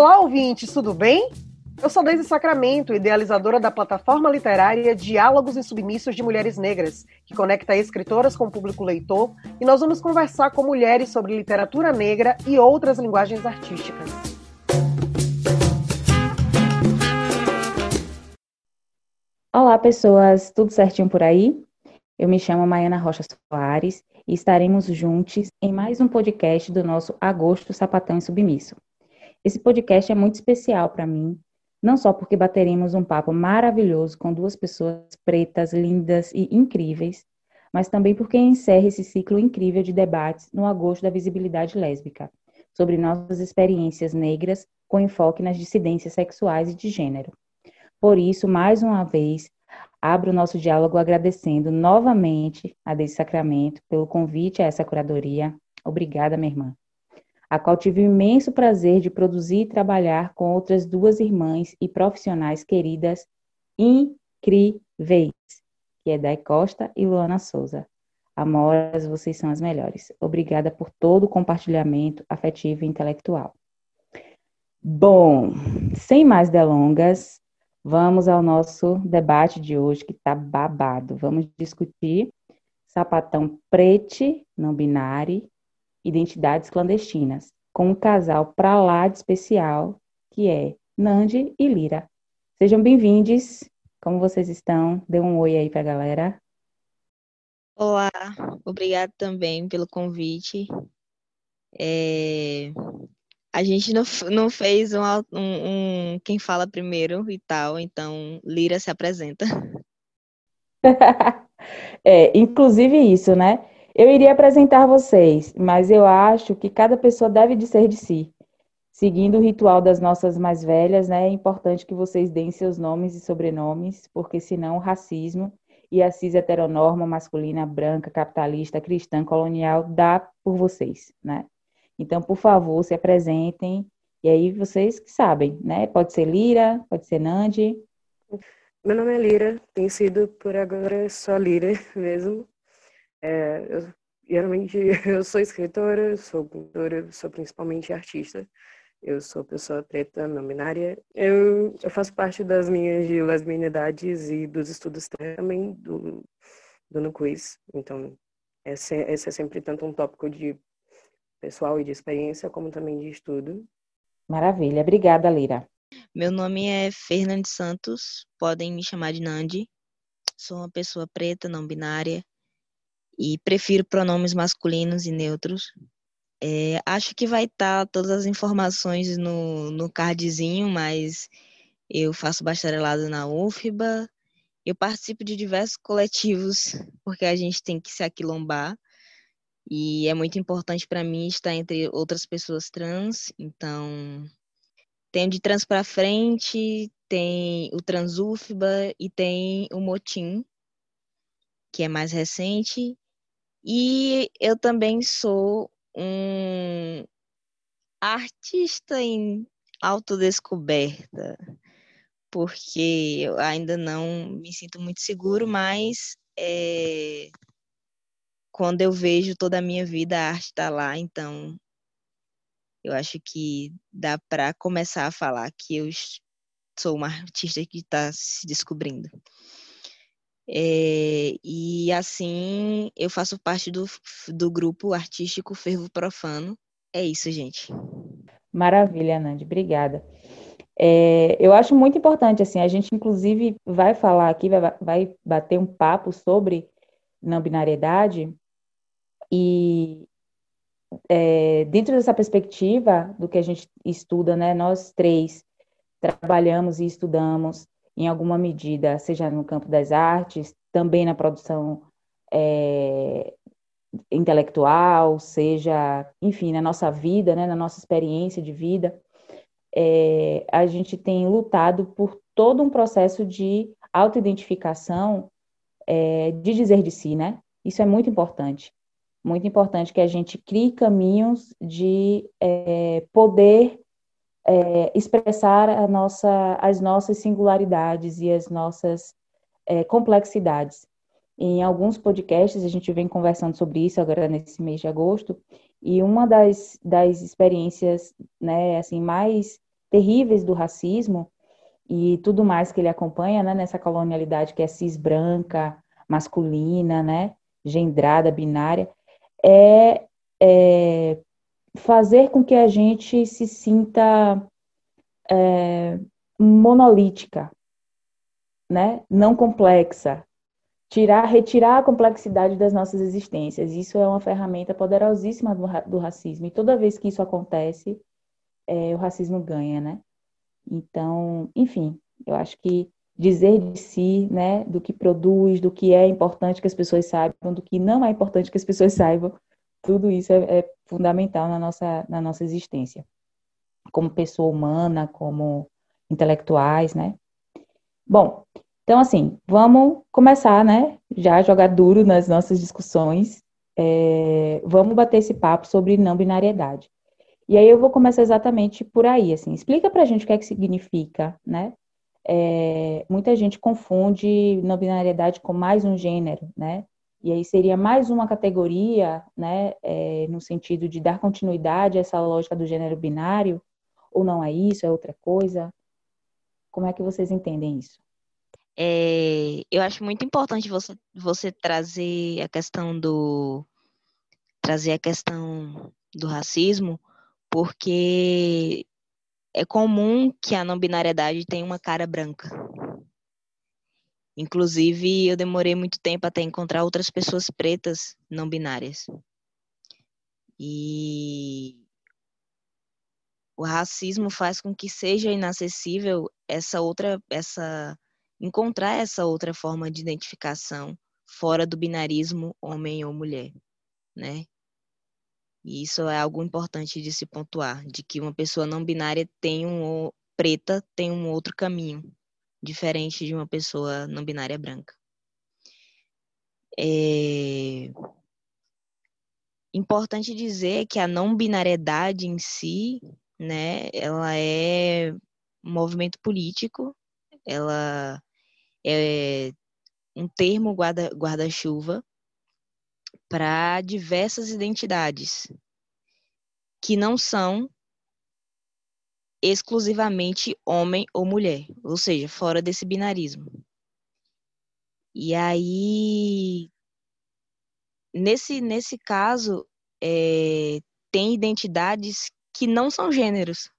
Olá, ouvintes, tudo bem? Eu sou Deise Sacramento, idealizadora da plataforma literária Diálogos e Submissos de Mulheres Negras, que conecta escritoras com o público leitor, e nós vamos conversar com mulheres sobre literatura negra e outras linguagens artísticas. Olá, pessoas, tudo certinho por aí? Eu me chamo Maiana Rocha Soares e estaremos juntos em mais um podcast do nosso Agosto Sapatão e Submisso. Esse podcast é muito especial para mim, não só porque bateremos um papo maravilhoso com duas pessoas pretas, lindas e incríveis, mas também porque encerra esse ciclo incrível de debates no agosto da visibilidade lésbica, sobre nossas experiências negras com enfoque nas dissidências sexuais e de gênero. Por isso, mais uma vez, abro o nosso diálogo agradecendo novamente a Deise Sacramento pelo convite a essa curadoria. Obrigada, minha irmã. A qual tive o imenso prazer de produzir e trabalhar com outras duas irmãs e profissionais queridas incríveis, que é Dai Costa e Luana Souza. Amoras, vocês são as melhores. Obrigada por todo o compartilhamento afetivo e intelectual. Bom, sem mais delongas, Vamos ao nosso debate de hoje, que está babado. Vamos discutir sapatão prete, não binário, identidades clandestinas, com um casal pra lá de especial, que é Nandi e Lira. Sejam bem-vindos. Como vocês estão? Dê um oi aí para a galera. Olá, obrigado também pelo convite. É, a gente não, não fez um, um, um, quem fala primeiro e tal, então Lira se apresenta. é, inclusive isso, né? Eu iria apresentar vocês, mas eu acho que cada pessoa deve dizer de si. Seguindo o ritual das nossas mais velhas, né? É importante que vocês deem seus nomes e sobrenomes, porque senão o racismo e a cis heteronorma masculina branca, capitalista, cristã, colonial dá por vocês, né? Então, por favor, se apresentem. E aí vocês que sabem, né? Pode ser Lira, pode ser Nandi. Meu nome é Lira, tem sido por agora só Lira mesmo. É, eu, geralmente eu sou escritora, sou pintora, sou principalmente artista. Eu sou pessoa preta, não binária. Eu, eu faço parte das minhas de lesbianidades e dos estudos também do, do No Quiz. Então, esse, esse é sempre tanto um tópico de pessoal e de experiência, como também de estudo. Maravilha, obrigada, Lira. Meu nome é Fernande Santos, podem me chamar de Nandi. Sou uma pessoa preta, não binária, e prefiro pronomes masculinos e neutros. É, acho que vai estar tá todas as informações no, no cardzinho, mas eu faço bacharelado na UFBA, eu participo de diversos coletivos, porque a gente tem que se aquilombar. E é muito importante para mim estar entre outras pessoas trans, então tem de trans para frente, tem o Transufba e tem o Motim, que é mais recente. E eu também sou um artista em autodescoberta, porque eu ainda não me sinto muito seguro, mas é, quando eu vejo toda a minha vida, a arte está lá, então eu acho que dá para começar a falar que eu sou uma artista que está se descobrindo. É, e assim eu faço parte do, do grupo artístico Fervo Profano. É isso, gente. Maravilha, Nandi, obrigada. É, eu acho muito importante, assim, a gente inclusive vai falar aqui, vai, vai bater um papo sobre não binariedade, e é, dentro dessa perspectiva do que a gente estuda, né, nós três trabalhamos e estudamos em alguma medida, seja no campo das artes, também na produção é, intelectual, seja, enfim, na nossa vida, né, na nossa experiência de vida, é, a gente tem lutado por todo um processo de autoidentificação, é, de dizer de si, né? Isso é muito importante. Muito importante que a gente crie caminhos de é, poder é, expressar nossa, as nossas singularidades e as nossas é, complexidades. Em alguns podcasts a gente vem conversando sobre isso agora nesse mês de agosto, e uma das, das experiências né, assim, mais terríveis do racismo e tudo mais que ele acompanha né, nessa colonialidade que é cis branca, masculina, né, gendrada, binária, é, é fazer com que a gente se sinta é, monolítica, né? não complexa, tirar, retirar a complexidade das nossas existências. Isso é uma ferramenta poderosíssima do, do racismo. E toda vez que isso acontece, é, o racismo ganha, né? Então, enfim, eu acho que dizer de si, né, do que produz, do que é importante que as pessoas saibam, do que não é importante que as pessoas saibam, tudo isso é, é fundamental na nossa, na nossa existência, como pessoa humana, como intelectuais, né? Bom, então assim, vamos começar, né? Já jogar duro nas nossas discussões. É, vamos bater esse papo sobre não binariedade. E aí eu vou começar exatamente por aí, assim. Explica pra gente o que é que significa, né? É, muita gente confunde não binariedade com mais um gênero, né? E aí seria mais uma categoria, né, é, no sentido de dar continuidade a essa lógica do gênero binário, ou não é isso, é outra coisa? Como é que vocês entendem isso? É, eu acho muito importante você, você trazer a questão do trazer a questão do racismo, porque é comum que a não binariedade tenha uma cara branca. Inclusive, eu demorei muito tempo até encontrar outras pessoas pretas não binárias. E o racismo faz com que seja inacessível essa outra essa encontrar essa outra forma de identificação fora do binarismo homem ou mulher, né? E isso é algo importante de se pontuar, de que uma pessoa não binária tem um preta tem um outro caminho diferente de uma pessoa não binária branca. É importante dizer que a não binariedade em si, né, ela é um movimento político, ela é um termo guarda-chuva para diversas identidades que não são exclusivamente homem ou mulher, ou seja, fora desse binarismo. E aí, nesse, nesse caso, é, tem identidades que não são gêneros,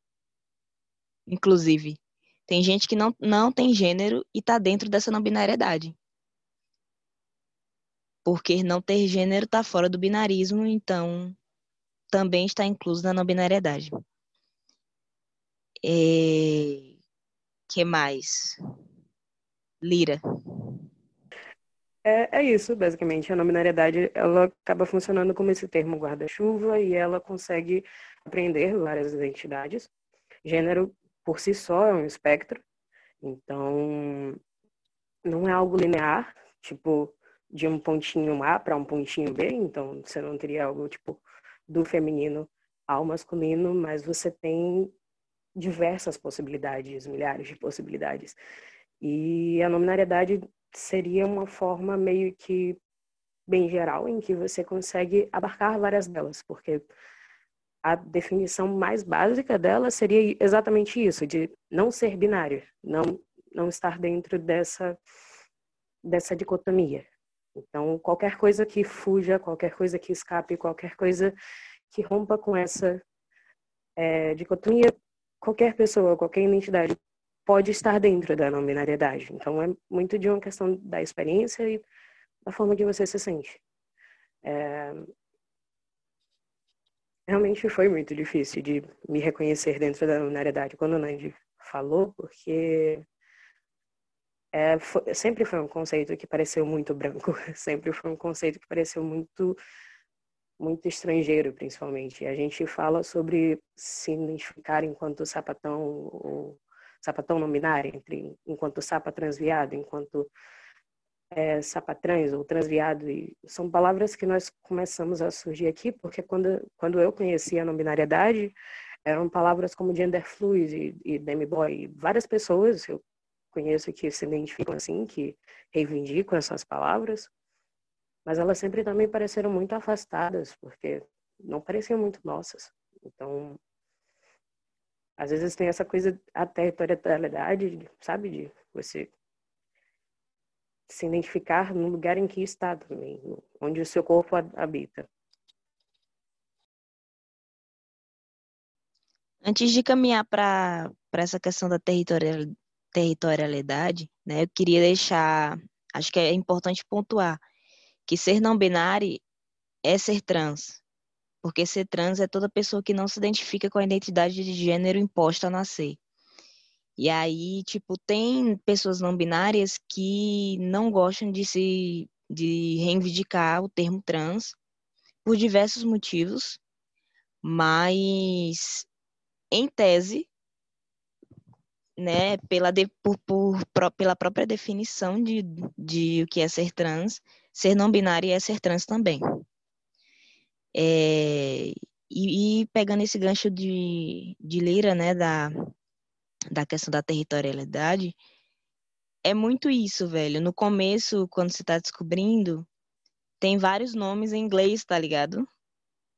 inclusive. Tem gente que não, não tem gênero e está dentro dessa não binariedade. Porque não ter gênero está fora do binarismo, então também está incluso na não binariedade. É... que mais? Lira. É, é isso, basicamente. A nominariedade ela acaba funcionando como esse termo guarda-chuva e ela consegue apreender várias identidades. Gênero, por si só, é um espectro. Então, não é algo linear. Tipo, de um pontinho A para um pontinho B, então você não teria algo tipo do feminino ao masculino, mas você tem diversas possibilidades, milhares de possibilidades. E a nominariedade seria uma forma meio que bem geral em que você consegue abarcar várias delas, porque a definição mais básica dela seria exatamente isso, de não ser binário, não não estar dentro dessa dessa dicotomia. Então, qualquer coisa que fuja, qualquer coisa que escape, qualquer coisa que rompa com essa é, dicotomia, qualquer pessoa, qualquer identidade pode estar dentro da não binariedade. Então, é muito de uma questão da experiência e da forma que você se sente. É... Realmente foi muito difícil de me reconhecer dentro da binariedade quando a Nandi falou, porque é, foi, sempre foi um conceito que pareceu muito branco, sempre foi um conceito que pareceu muito muito estrangeiro, principalmente. A gente fala sobre se identificar enquanto sapatão ou sapatão não binário, entre, enquanto sapa transviado, enquanto é, sapatrans ou transviado. E são palavras que nós começamos a surgir aqui, porque quando, quando eu conheci a não binariedade, eram palavras como gender fluid e, e demi-boy. Várias pessoas eu conheço que se identificam assim, que reivindicam essas palavras, mas elas sempre também pareceram muito afastadas, porque não pareciam muito nossas. Então, às vezes tem essa coisa, a territorialidade, sabe, de você se identificar no lugar em que está também, onde o seu corpo habita. Antes de caminhar para essa questão da territorialidade, né, eu queria deixar, acho que é importante pontuar que ser não binário é ser trans, porque ser trans é toda pessoa que não se identifica com a identidade de gênero imposta a nascer. E aí, tipo, tem pessoas não binárias que não gostam de se de reivindicar o termo trans por diversos motivos, mas em tese, né, pela, de, por, por, pela própria definição de, de o que é ser trans, ser não binário é ser trans também. É, e, e, pegando esse gancho de, de Lira, né, da, da questão da territorialidade, é muito isso, velho. No começo, quando você tá descobrindo, tem vários nomes em inglês, tá ligado?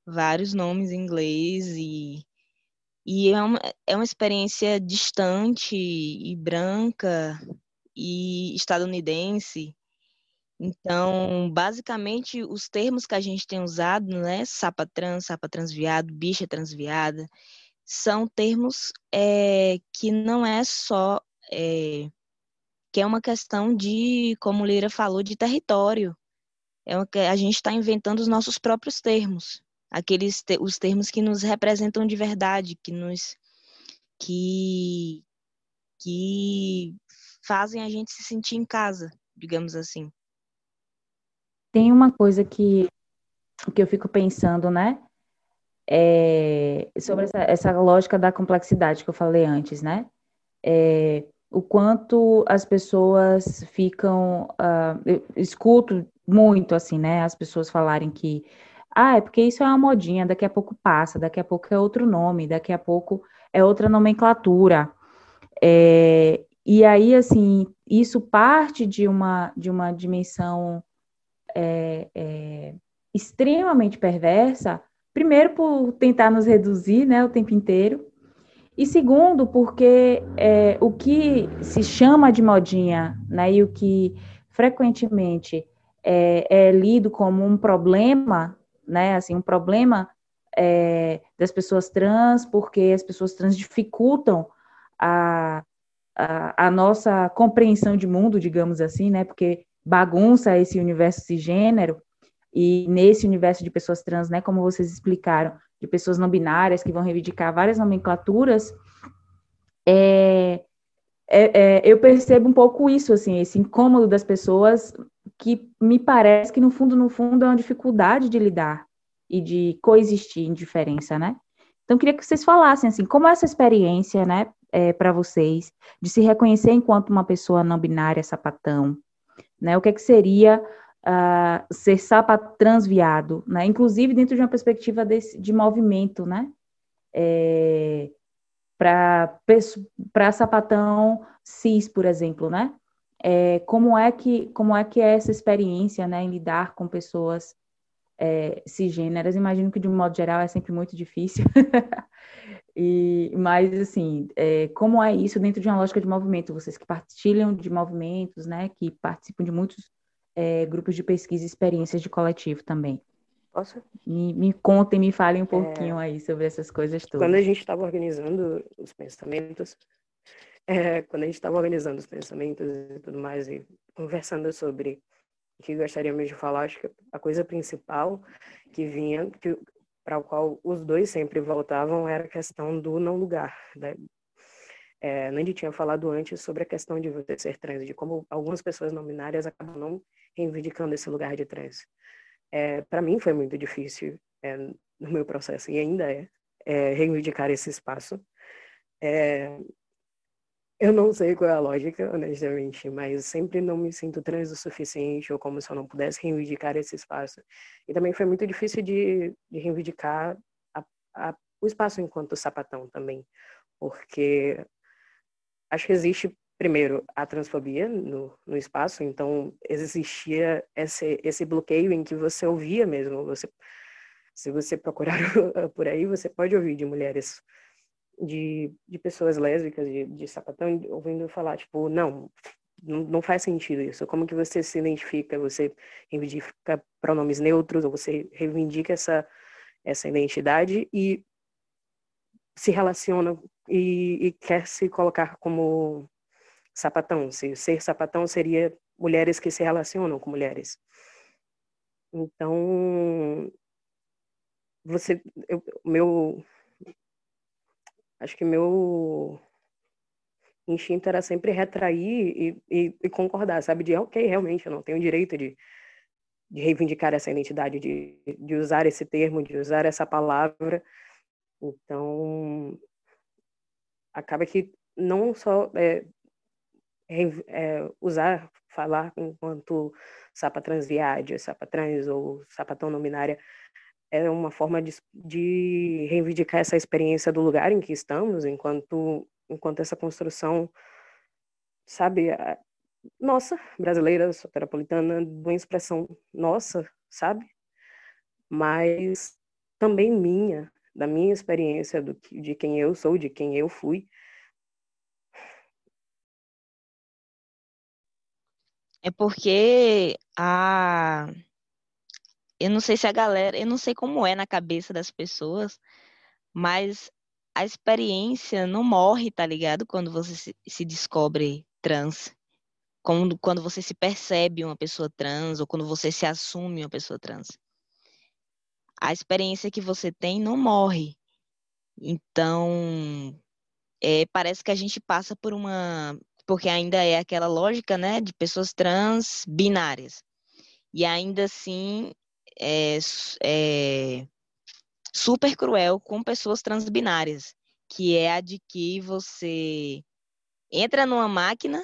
Vários nomes em inglês e, e é, uma, é uma experiência distante e branca e estadunidense então, basicamente, os termos que a gente tem usado, né, sapa trans, sapa transviado, bicha transviada, são termos é, que não é só é, que é uma questão de, como Lira falou, de território. É uma, a gente está inventando os nossos próprios termos, aqueles te, os termos que nos representam de verdade, que nos que que fazem a gente se sentir em casa, digamos assim. Tem uma coisa que, que eu fico pensando, né? É, sobre essa, essa, lógica da complexidade que eu falei antes, né? É, o quanto as pessoas ficam. Uh, escuto muito, assim, né? As pessoas falarem que. Ah, é porque isso é uma modinha, daqui a pouco passa, daqui a pouco é outro nome, daqui a pouco é outra nomenclatura. É, e aí, assim, isso parte de uma, de uma dimensão é, é, extremamente perversa, primeiro por tentar nos reduzir né, o tempo inteiro, e segundo, porque é, o que se chama de modinha, né, e o que frequentemente é, é lido como um problema, né, assim, um problema é, das pessoas trans, porque as pessoas trans dificultam a, a, a, nossa compreensão de mundo, digamos assim, né, porque bagunça esse universo cisgênero, e nesse universo de pessoas trans, né, como vocês explicaram, de pessoas não binárias que vão reivindicar várias nomenclaturas, é, é, é, eu percebo um pouco isso, assim, esse incômodo das pessoas, que me parece que no fundo, no fundo, é uma dificuldade de lidar e de coexistir em diferença, né? Então, queria que vocês falassem, assim, como é essa experiência, né, é, para vocês, de se reconhecer enquanto uma pessoa não binária, sapatão, né? O que, é que seria uh, ser sapatransviado, né? Inclusive dentro de uma perspectiva desse, de movimento, né? É, para sapatão cis, por exemplo, né? É, como é que como é que é essa experiência, né, em lidar com pessoas é, cisgêneras? Imagino que de um modo geral é sempre muito difícil. e mas assim, é, como é isso dentro de uma lógica de movimento? Vocês que partilham de movimentos, né, que participam de muitos é, grupos de pesquisa e experiências de coletivo também. Posso? Me, me contem, me falem um é. pouquinho aí sobre essas coisas todas. Quando a gente estava organizando os pensamentos, é, quando a gente estava organizando os pensamentos e tudo mais, e conversando sobre o que gostaríamos de falar, acho que a coisa principal que vinha, que, para o qual os dois sempre voltavam, era a questão do não lugar. Né? É, Nandi tinha falado antes sobre a questão de você ser trans, de como algumas pessoas não binárias acabam não reivindicando esse lugar de trans é, para mim foi muito difícil é, no meu processo, e ainda é, é reivindicar esse espaço. É, eu não sei qual é a lógica, honestamente, mas sempre não me sinto trans o suficiente, ou como se eu não pudesse reivindicar esse espaço. E também foi muito difícil de, de reivindicar a, a, o espaço enquanto sapatão também, porque acho que existe primeiro, a transfobia no, no espaço, então existia esse, esse bloqueio em que você ouvia mesmo, você, se você procurar por aí, você pode ouvir de mulheres, de, de pessoas lésbicas, de, de sapatão, ouvindo falar, tipo, não, não, não faz sentido isso, como que você se identifica, você reivindica pronomes neutros, ou você reivindica essa, essa identidade e se relaciona e, e quer se colocar como sapatão. Se ser sapatão seria mulheres que se relacionam com mulheres. Então, você, eu, meu, acho que meu instinto era sempre retrair e, e, e, concordar, sabe? De, ok, realmente, eu não tenho direito de, de reivindicar essa identidade, de, de usar esse termo, de usar essa palavra. Então, acaba que não só é, é, usar, falar enquanto sapa transviária, sapa trans ou sapatão nominária é uma forma de, de reivindicar essa experiência do lugar em que estamos, enquanto, enquanto essa construção, sabe, nossa, brasileira, soteropolitana, de uma expressão nossa, sabe? Mas também minha, da minha experiência, do, de quem eu sou, de quem eu fui, É porque a. Eu não sei se a galera. Eu não sei como é na cabeça das pessoas, mas a experiência não morre, tá ligado? Quando você se, descobre trans. Quando, quando você se percebe uma pessoa trans, ou quando você se assume uma pessoa trans. A experiência que você tem não morre. Então, é, parece que a gente passa por uma porque ainda é aquela lógica, né, de pessoas trans binárias. E ainda assim é, é super cruel com pessoas transbinárias, que é a de que você entra numa máquina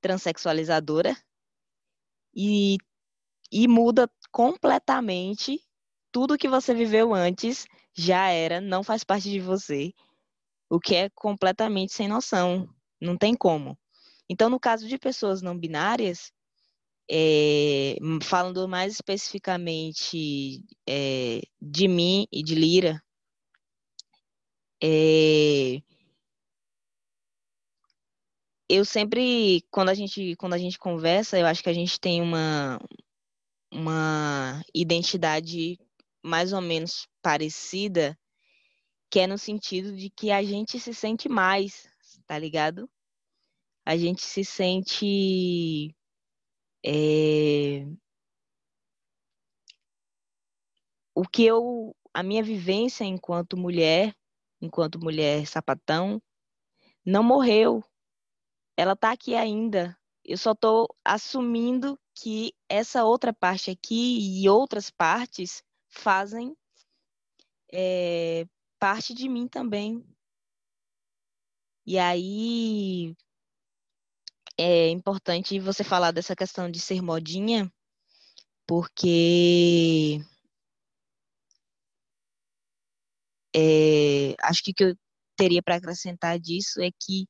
transexualizadora e, e muda completamente tudo que você viveu antes já era, não faz parte de você, o que é completamente sem noção, não tem como. Então, no caso de pessoas não binárias, é, falando mais especificamente é, de mim e de Lira, é, eu sempre, quando a gente, quando a gente conversa, eu acho que a gente tem uma, uma identidade mais ou menos parecida, que é no sentido de que a gente se sente mais tá ligado? A gente se sente. É... O que eu. A minha vivência enquanto mulher, enquanto mulher sapatão, não morreu. Ela tá aqui ainda. Eu só tô assumindo que essa outra parte aqui e outras partes fazem é, parte de mim também, e aí é importante você falar dessa questão de ser modinha, porque é, acho que o que eu teria para acrescentar disso é que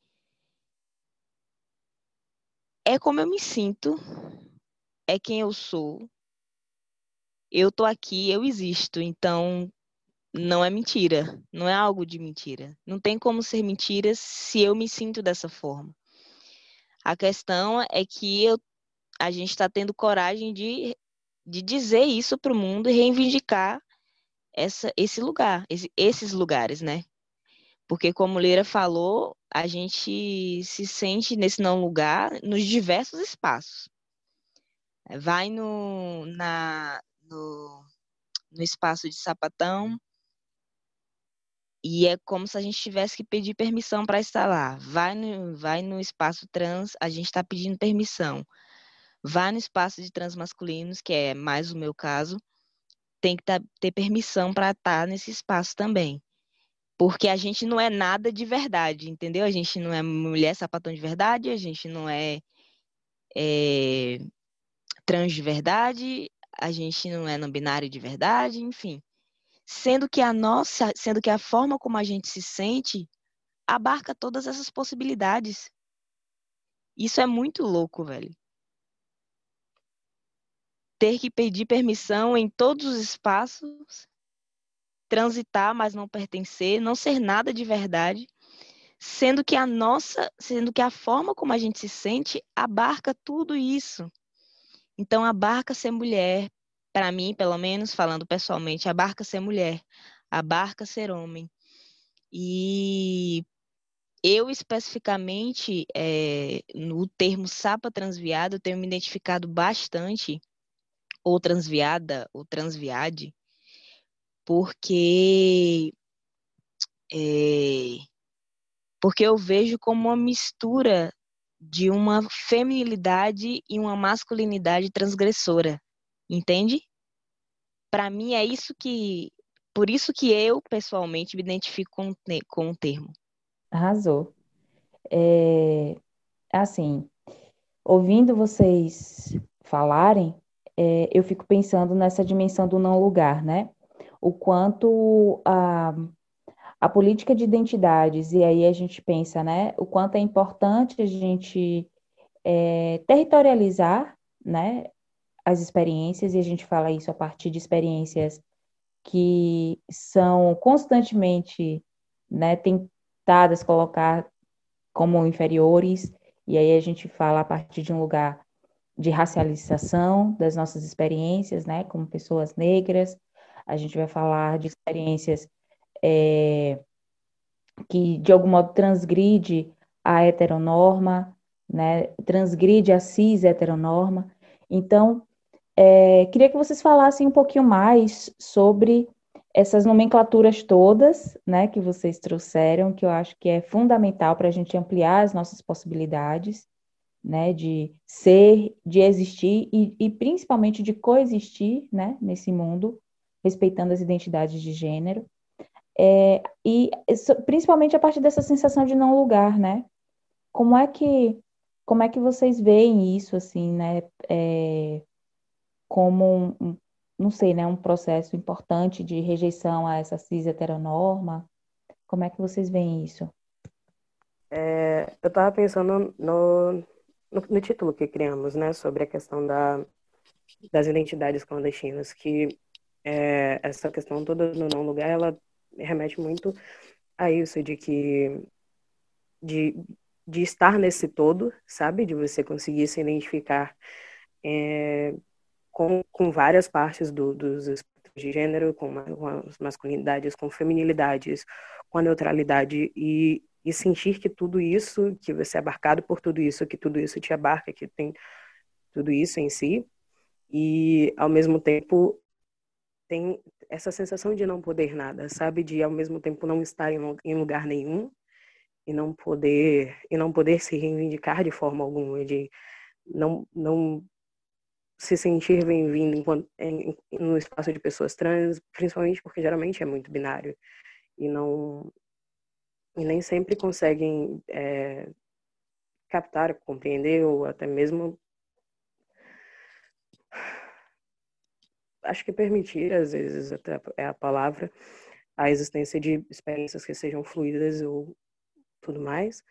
é como eu me sinto, é quem eu sou. Eu tô aqui, eu existo, então não é mentira, não é algo de mentira. Não tem como ser mentira se eu me sinto dessa forma. A questão é que eu, a gente está tendo coragem de, de dizer isso para o mundo e reivindicar essa, esse lugar, esse, esses lugares, né? Porque, como Leira falou, a gente se sente nesse não lugar nos diversos espaços. Vai no, na, no, no espaço de sapatão, e é como se a gente tivesse que pedir permissão para estar lá. Vai no, vai no espaço trans, a gente está pedindo permissão. Vai no espaço de transmasculinos, que é mais o meu caso, tem que tá, ter permissão para estar tá nesse espaço também. Porque a gente não é nada de verdade, entendeu? A gente não é mulher sapatão de verdade, a gente não é, é trans de verdade, a gente não é não binário de verdade, enfim sendo que a nossa, sendo que a forma como a gente se sente abarca todas essas possibilidades. Isso é muito louco, velho. Ter que pedir permissão em todos os espaços, transitar, mas não pertencer, não ser nada de verdade, sendo que a nossa, sendo que a forma como a gente se sente abarca tudo isso. Então abarca ser mulher, para mim, pelo menos, falando pessoalmente, abarca ser mulher, abarca ser homem. E eu, especificamente, é, no termo sapa transviado, tenho me identificado bastante, ou transviada, ou transviade, porque, é, porque eu vejo como uma mistura de uma feminilidade e uma masculinidade transgressora entende? Para mim é isso que, por isso que eu pessoalmente me identifico com, com o termo. Arrasou. É, assim, ouvindo vocês falarem, é, eu fico pensando nessa dimensão do não lugar, né? O quanto a, a política de identidades, e aí a gente pensa, né? O quanto é importante a gente é, territorializar, né? As experiências, e a gente fala isso a partir de experiências que são constantemente né, tentadas colocar como inferiores, e aí a gente fala a partir de um lugar de racialização das nossas experiências, né, como pessoas negras, a gente vai falar de experiências é, que de algum modo transgride a heteronorma, né, transgride a cis heteronorma. Então, é, queria que vocês falassem um pouquinho mais sobre essas nomenclaturas todas, né, que vocês trouxeram, que eu acho que é fundamental para a gente ampliar as nossas possibilidades, né, de ser, de existir e, e principalmente de coexistir, né, nesse mundo, respeitando as identidades de gênero, é, e principalmente a partir dessa sensação de não lugar, né? Como é que como é que vocês veem isso, assim, né? É, como um, não sei, né, um processo importante de rejeição a essa cis heteronorma? Como é que vocês veem isso? É, eu estava pensando no, no, no, título que criamos, né, sobre a questão da, das identidades clandestinas, que é, essa questão toda no não lugar, ela remete muito a isso de que de, de estar nesse todo, sabe, de você conseguir se identificar é, com, com várias partes do, dos espectros de gênero, com, com as masculinidades, com feminilidades, com a neutralidade e, e sentir que tudo isso, que você é abarcado por tudo isso, que tudo isso te abarca, que tem tudo isso em si, e ao mesmo tempo tem essa sensação de não poder nada, sabe? De ao mesmo tempo não estar em lugar nenhum e não poder e não poder se reivindicar de forma alguma, de não não se sentir bem-vindo no espaço de pessoas trans, principalmente porque geralmente é muito binário e não e nem sempre conseguem é, captar, compreender ou até mesmo acho que permitir, às vezes, até é a palavra, a existência de experiências que sejam fluidas ou tudo mais,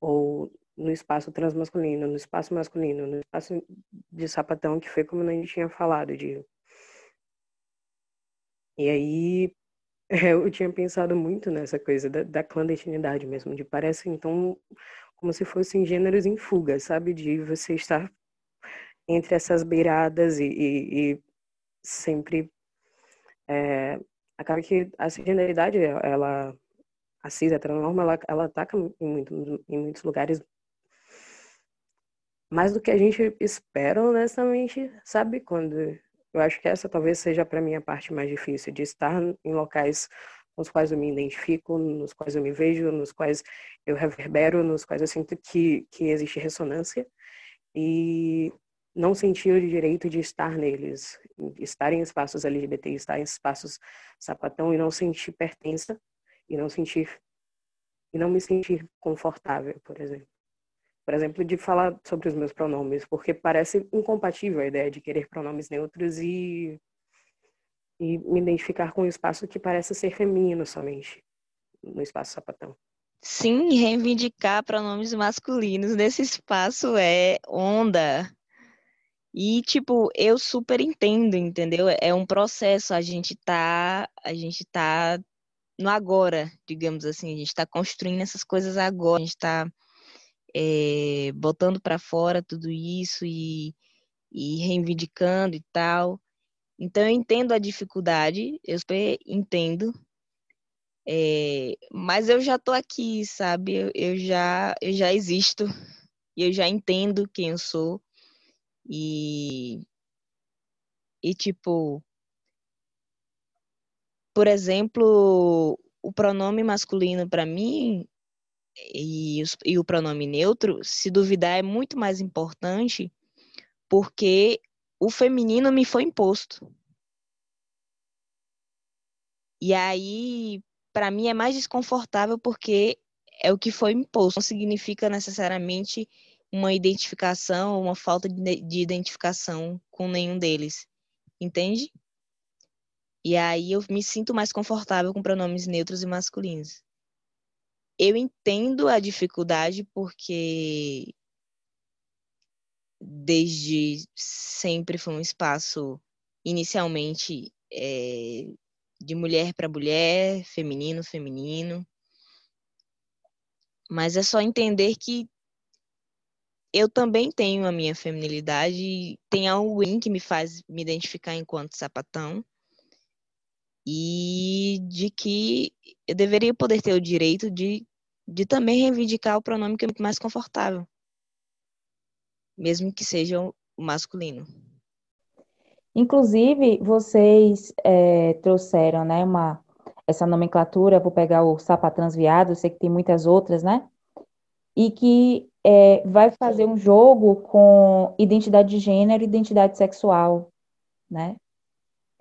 ou no espaço transmasculino, no espaço masculino, no espaço de sapatão, que foi como a gente tinha falado, de... E aí, eu tinha pensado muito nessa coisa da, da clandestinidade mesmo, de parece, então, como se fossem gêneros em fuga, sabe? De você estar entre essas beiradas e, e, e sempre é, acaba que a genialidade ela a cis heteronorma ela ela ataca em, muito, em muitos lugares mais do que a gente espera honestamente sabe quando eu acho que essa talvez seja para mim a parte mais difícil de estar em locais nos quais eu me identifico, nos quais eu me vejo, nos quais eu reverbero, nos quais eu sinto que, que existe ressonância. E não sentir o direito de estar neles, estar em espaços LGBT, estar em espaços sapatão e não sentir pertença e não sentir e não me sentir confortável, por exemplo. Por exemplo, de falar sobre os meus pronomes, porque parece incompatível a ideia de querer pronomes neutros e e me identificar com um espaço que parece ser feminino somente, no espaço sapatão. Sim, reivindicar pronomes masculinos nesse espaço é onda. E, tipo, eu super entendo, entendeu? É um processo, a gente tá, a gente tá no agora, digamos assim, a gente tá construindo essas coisas agora, a gente tá é, botando para fora tudo isso e, e reivindicando e tal. Então, eu entendo a dificuldade, eu super entendo, é, mas eu já tô aqui, sabe? Eu, eu, já, eu já existo, e eu já entendo quem eu sou, e, e tipo, por exemplo, o pronome masculino para mim e, e o pronome neutro, se duvidar, é muito mais importante porque o feminino me foi imposto. E aí, para mim, é mais desconfortável porque é o que foi imposto. Não significa necessariamente uma identificação ou uma falta de identificação com nenhum deles. Entende? E aí eu me sinto mais confortável com pronomes neutros e masculinos. Eu entendo a dificuldade porque desde sempre foi um espaço inicialmente é, de mulher para mulher, feminino, feminino. Mas é só entender que eu também tenho a minha feminilidade, tem algo em que me faz me identificar enquanto sapatão e de que eu deveria poder ter o direito de, de também reivindicar o pronome que é mais confortável, mesmo que seja o masculino. Inclusive, vocês é, trouxeram, né, uma, essa nomenclatura, vou pegar o sapatãs-viado, sei que tem muitas outras, né? E que é, vai fazer um jogo com identidade de gênero e identidade sexual, né?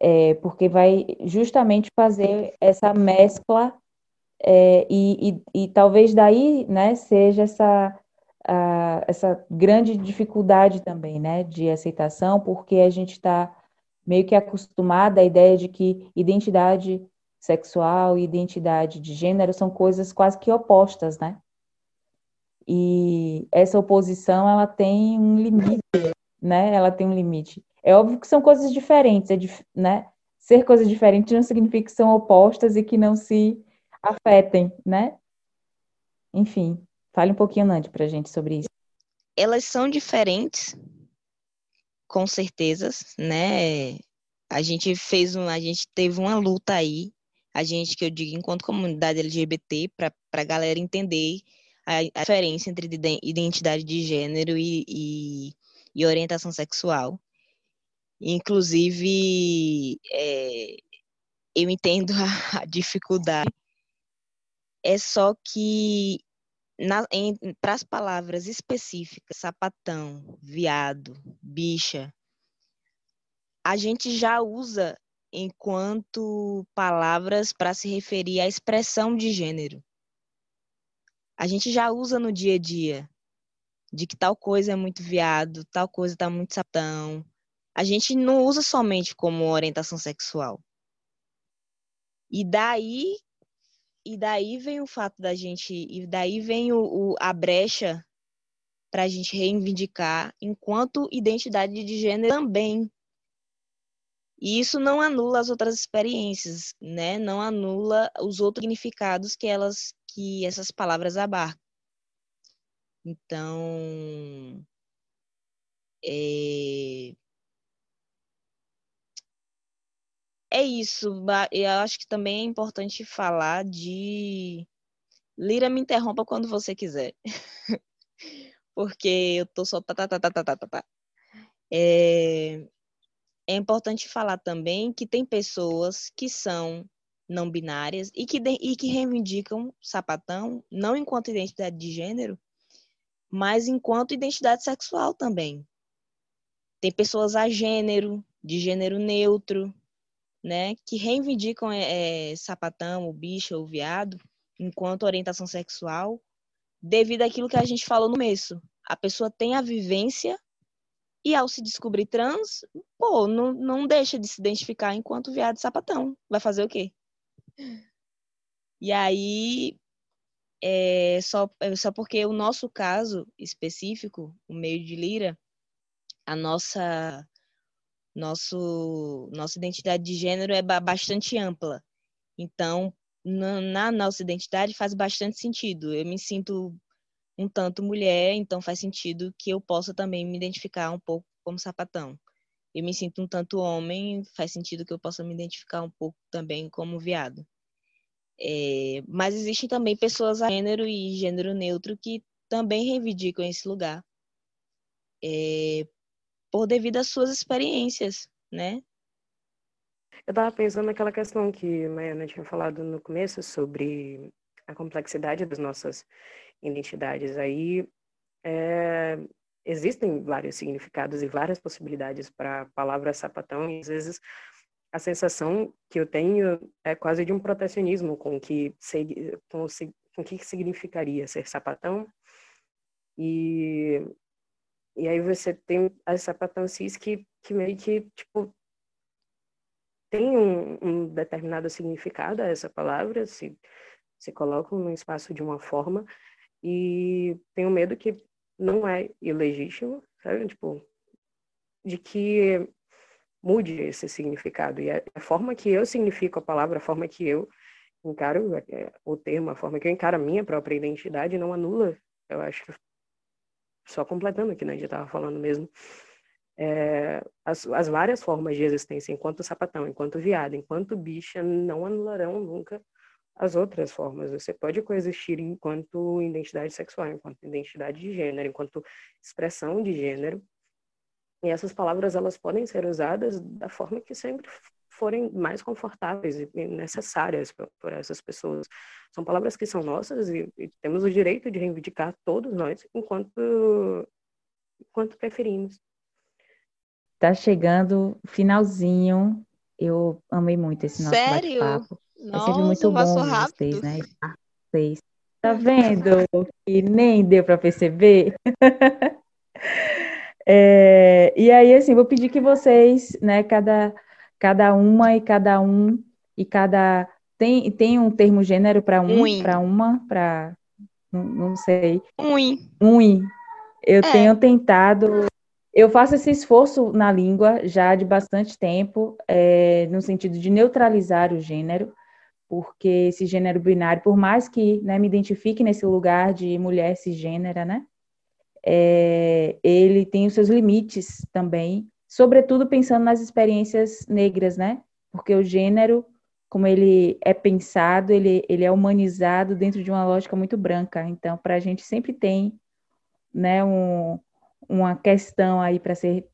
É, porque vai justamente fazer essa mescla é, e, e, e, talvez daí, né, seja essa, a, essa grande dificuldade também, né, de aceitação, porque a gente está meio que acostumada à ideia de que identidade sexual e identidade de gênero são coisas quase que opostas, né? E essa oposição, ela tem um limite, né? Ela tem um limite. É óbvio que são coisas diferentes, é dif né? Ser coisas diferentes não significa que são opostas e que não se afetem, né? Enfim, fale um pouquinho, Nandi, pra gente sobre isso. Elas são diferentes, com certezas, né? A gente fez a gente teve uma luta aí, a gente que eu digo enquanto comunidade LGBT para a galera entender a, a, diferença entre identidade de gênero e, e, e orientação sexual. Inclusive, é, eu entendo a, a dificuldade. É só que para as palavras específicas, sapatão, viado, bicha, a gente já usa enquanto palavras para se referir à expressão de gênero. A gente já usa no dia a dia de que tal coisa é muito viado, tal coisa tá muito sapatão. A gente não usa somente como orientação sexual. E daí e daí vem o fato da gente e daí vem o, o a brecha para a gente reivindicar enquanto identidade de gênero também. E isso não anula as outras experiências, né? Não anula os outros significados que elas que essas palavras abarcam. Então, é, é isso. Eu acho que também é importante falar de. Lira, me interrompa quando você quiser. Porque eu tô só. Tá, tá, tá, tá, tá, tá, tá. É... é importante falar também que tem pessoas que são não binárias e que, de... e que reivindicam sapatão, não enquanto identidade de gênero, mas enquanto identidade sexual também. Tem pessoas a gênero, de gênero neutro, né, que reivindicam é, sapatão, o bicho, o viado, enquanto orientação sexual, devido àquilo que a gente falou no começo. A pessoa tem a vivência e ao se descobrir trans, pô, não, não deixa de se identificar enquanto viado sapatão. Vai fazer o quê? E aí, é, só, é só porque o nosso caso específico, o meio de Lira, a nossa nosso nossa identidade de gênero é bastante ampla. Então, na, na nossa identidade faz bastante sentido. Eu me sinto um tanto mulher, então faz sentido que eu possa também me identificar um pouco como sapatão. Eu me sinto um tanto homem, faz sentido que eu possa me identificar um pouco também como viado. É, mas existem também pessoas a gênero e gênero neutro que também reivindicam esse lugar. É, por devido às suas experiências, né? Eu estava pensando naquela questão que a Maiana tinha falado no começo sobre a complexidade das nossas identidades. Aí é, existem vários significados e várias possibilidades para a palavra sapatão, e às vezes a sensação que eu tenho é quase de um protecionismo com que com, com que significaria ser sapatão e e aí você tem as sapatão cis que, que meio que, tipo, tem um, um determinado significado a essa palavra, se, se colocam no espaço de uma forma, e tenho medo que não é ilegítimo, sabe? Tipo, de que mude esse significado. E a, forma que eu significo a palavra, a forma que eu encaro é, o termo, a forma que eu encaro a minha própria identidade não anula, eu acho só completando aqui, né, a gente estava falando mesmo, é, as, as várias formas de existência enquanto sapatão, enquanto viado, enquanto bicha, não anularão nunca as outras formas. Você pode coexistir enquanto identidade sexual, enquanto identidade de gênero, enquanto expressão de gênero. E essas palavras elas podem ser usadas da forma que sempre forem mais confortáveis e necessárias por essas pessoas. São palavras que são nossas e, e temos o direito de reivindicar todos nós enquanto, enquanto preferimos. Tá chegando finalzinho. Eu amei muito esse nosso Sério? bate-papo. É sempre muito bom vocês, né? Vocês. Tá vendo que nem deu para perceber? é, e aí, assim, vou pedir que vocês, né, cada cada uma e cada um e cada tem tem um termo gênero para um para uma para não, não, sei. Um um eu é. tenho tentado eu faço esse esforço na língua já de bastante tempo é, no sentido de neutralizar o gênero porque esse gênero binário por mais que né, me identifique nesse lugar de mulher cisgênera né é, ele tem os seus limites também sobretudo pensando nas experiências negras, né? Porque o gênero, como ele é pensado, ele, ele é humanizado dentro de uma lógica muito branca. Então, para a gente sempre tem né, um, uma questão aí para ser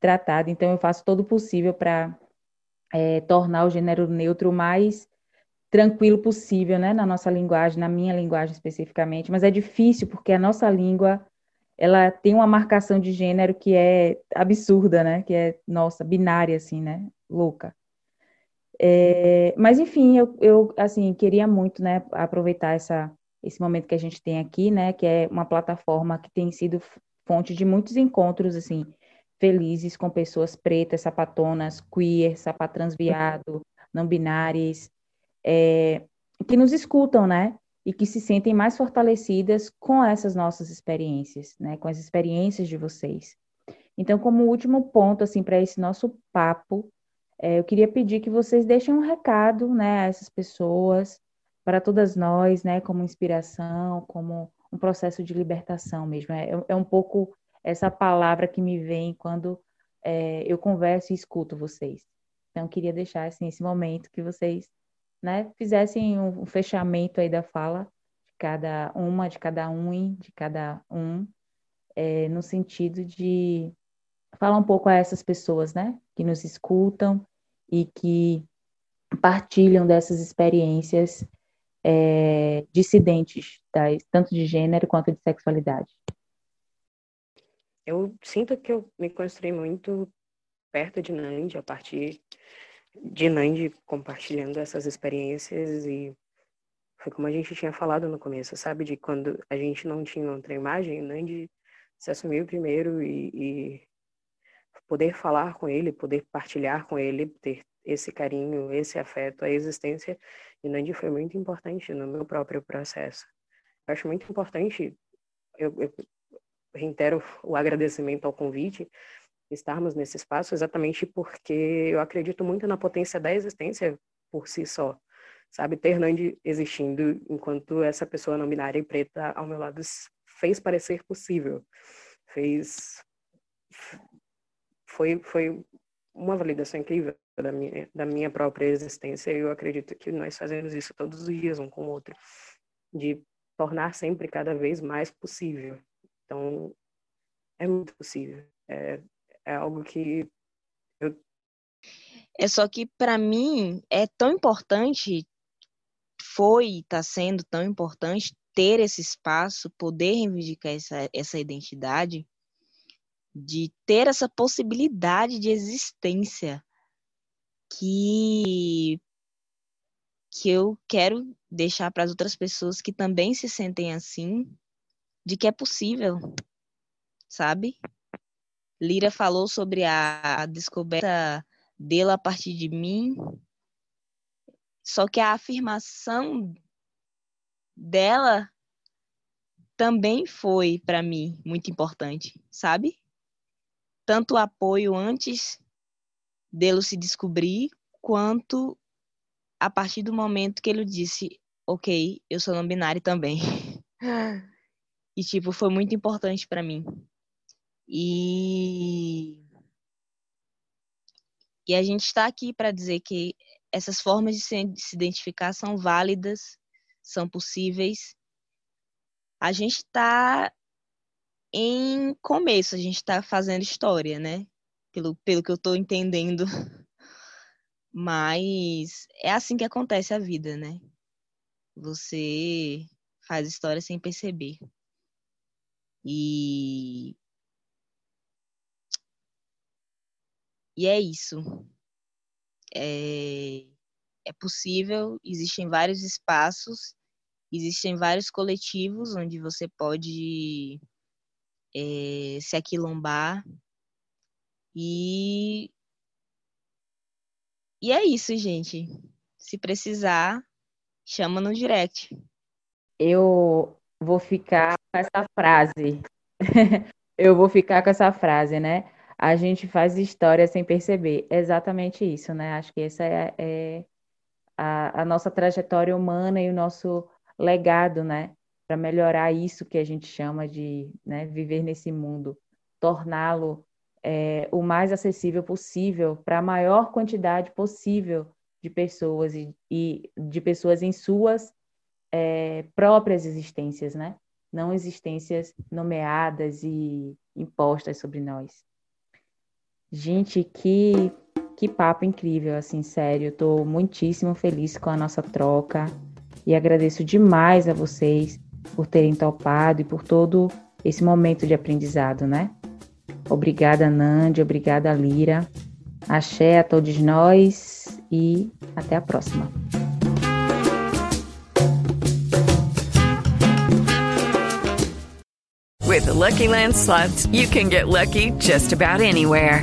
tratada. Então, eu faço todo o possível para é, tornar o gênero neutro o mais tranquilo possível, né, na nossa linguagem, na minha linguagem especificamente, mas é difícil porque a nossa língua ela tem uma marcação de gênero que é absurda, né? Que é, nossa, binária, assim, né? Louca. É, mas, enfim, eu, eu, assim, queria muito, né, aproveitar essa, esse momento que a gente tem aqui, né? Que é uma plataforma que tem sido fonte de muitos encontros, assim, felizes com pessoas pretas, sapatonas, queer, sapatransviado, não binárias, é, que nos escutam, né? E que se sentem mais fortalecidas com essas nossas experiências, né? Com as experiências de vocês. Então, como último ponto, assim, para esse nosso papo, é, eu queria pedir que vocês deixem um recado, né, a essas pessoas, para todas nós, né, como inspiração, como um processo de libertação mesmo. É, é um pouco essa palavra que me vem quando é, eu converso e escuto vocês. Então, queria deixar assim, esse momento que vocês né, fizessem um fechamento aí da fala de cada uma, de cada um, de cada um, é, no sentido de falar um pouco a essas pessoas, né, que nos escutam e que partilham dessas experiências é, dissidentes, das, tanto de gênero quanto de sexualidade. Eu sinto que eu me construí muito perto de Nandi, a partir de Nandi compartilhando essas experiências e foi como a gente tinha falado no começo, sabe? De quando a gente não tinha outra imagem, Nandi se assumiu primeiro e, e poder falar com ele, poder partilhar com ele, ter esse carinho, esse afeto, a existência de Nandi foi muito importante no meu próprio processo. Eu acho muito importante, eu, eu reitero o agradecimento ao convite, estarmos nesse espaço, exatamente porque eu acredito muito na potência da existência por si só. Sabe, ter Nandi existindo enquanto essa pessoa não binária e preta ao meu lado fez parecer possível. Fez foi, foi uma validação incrível da minha, da minha própria existência. Eu acredito que nós fazemos isso todos os dias, um com o outro, de tornar sempre cada vez mais possível. Então, é muito possível. É, é algo que eu. É só que, para mim, é tão importante, foi e está sendo tão importante ter esse espaço, poder reivindicar essa, essa identidade, de ter essa possibilidade de existência que que eu quero deixar para as outras pessoas que também se sentem assim, de que é possível, sabe? Lira falou sobre a descoberta dela a partir de mim, só que a afirmação dela também foi para mim muito importante, sabe? tanto o apoio antes dele se descobrir, quanto a partir do momento que ele disse, ok, eu sou não binário também. e, tipo, foi muito importante para mim. E... E a gente está aqui para dizer que essas formas de se, de se identificar são válidas, são possíveis. A gente está em começo, a gente está fazendo história, né? Pelo, pelo que eu estou entendendo. Mas é assim que acontece a vida, né? Você faz história sem perceber. E. E é isso. É, é possível, existem vários espaços, existem vários coletivos onde você pode é, se aquilombar. E, e é isso, gente. Se precisar, chama no direct. Eu vou ficar com essa frase. Eu vou ficar com essa frase, né? A gente faz história sem perceber. É exatamente isso, né? Acho que essa é, é a, a nossa trajetória humana e o nosso legado, né? para melhorar isso que a gente chama de né, viver nesse mundo, torná-lo é, o mais acessível possível para a maior quantidade possível de pessoas e, e de pessoas em suas é, próprias existências, né? Não existências nomeadas e impostas sobre nós. Gente, que que papo incrível, assim, sério. Estou muitíssimo feliz com a nossa troca e agradeço demais a vocês por terem topado e por todo esse momento de aprendizado, né? Obrigada, Nandi, obrigada, Lira. Axé a todos nós e até a próxima. With the Lucky Land slots, you can get lucky just about anywhere.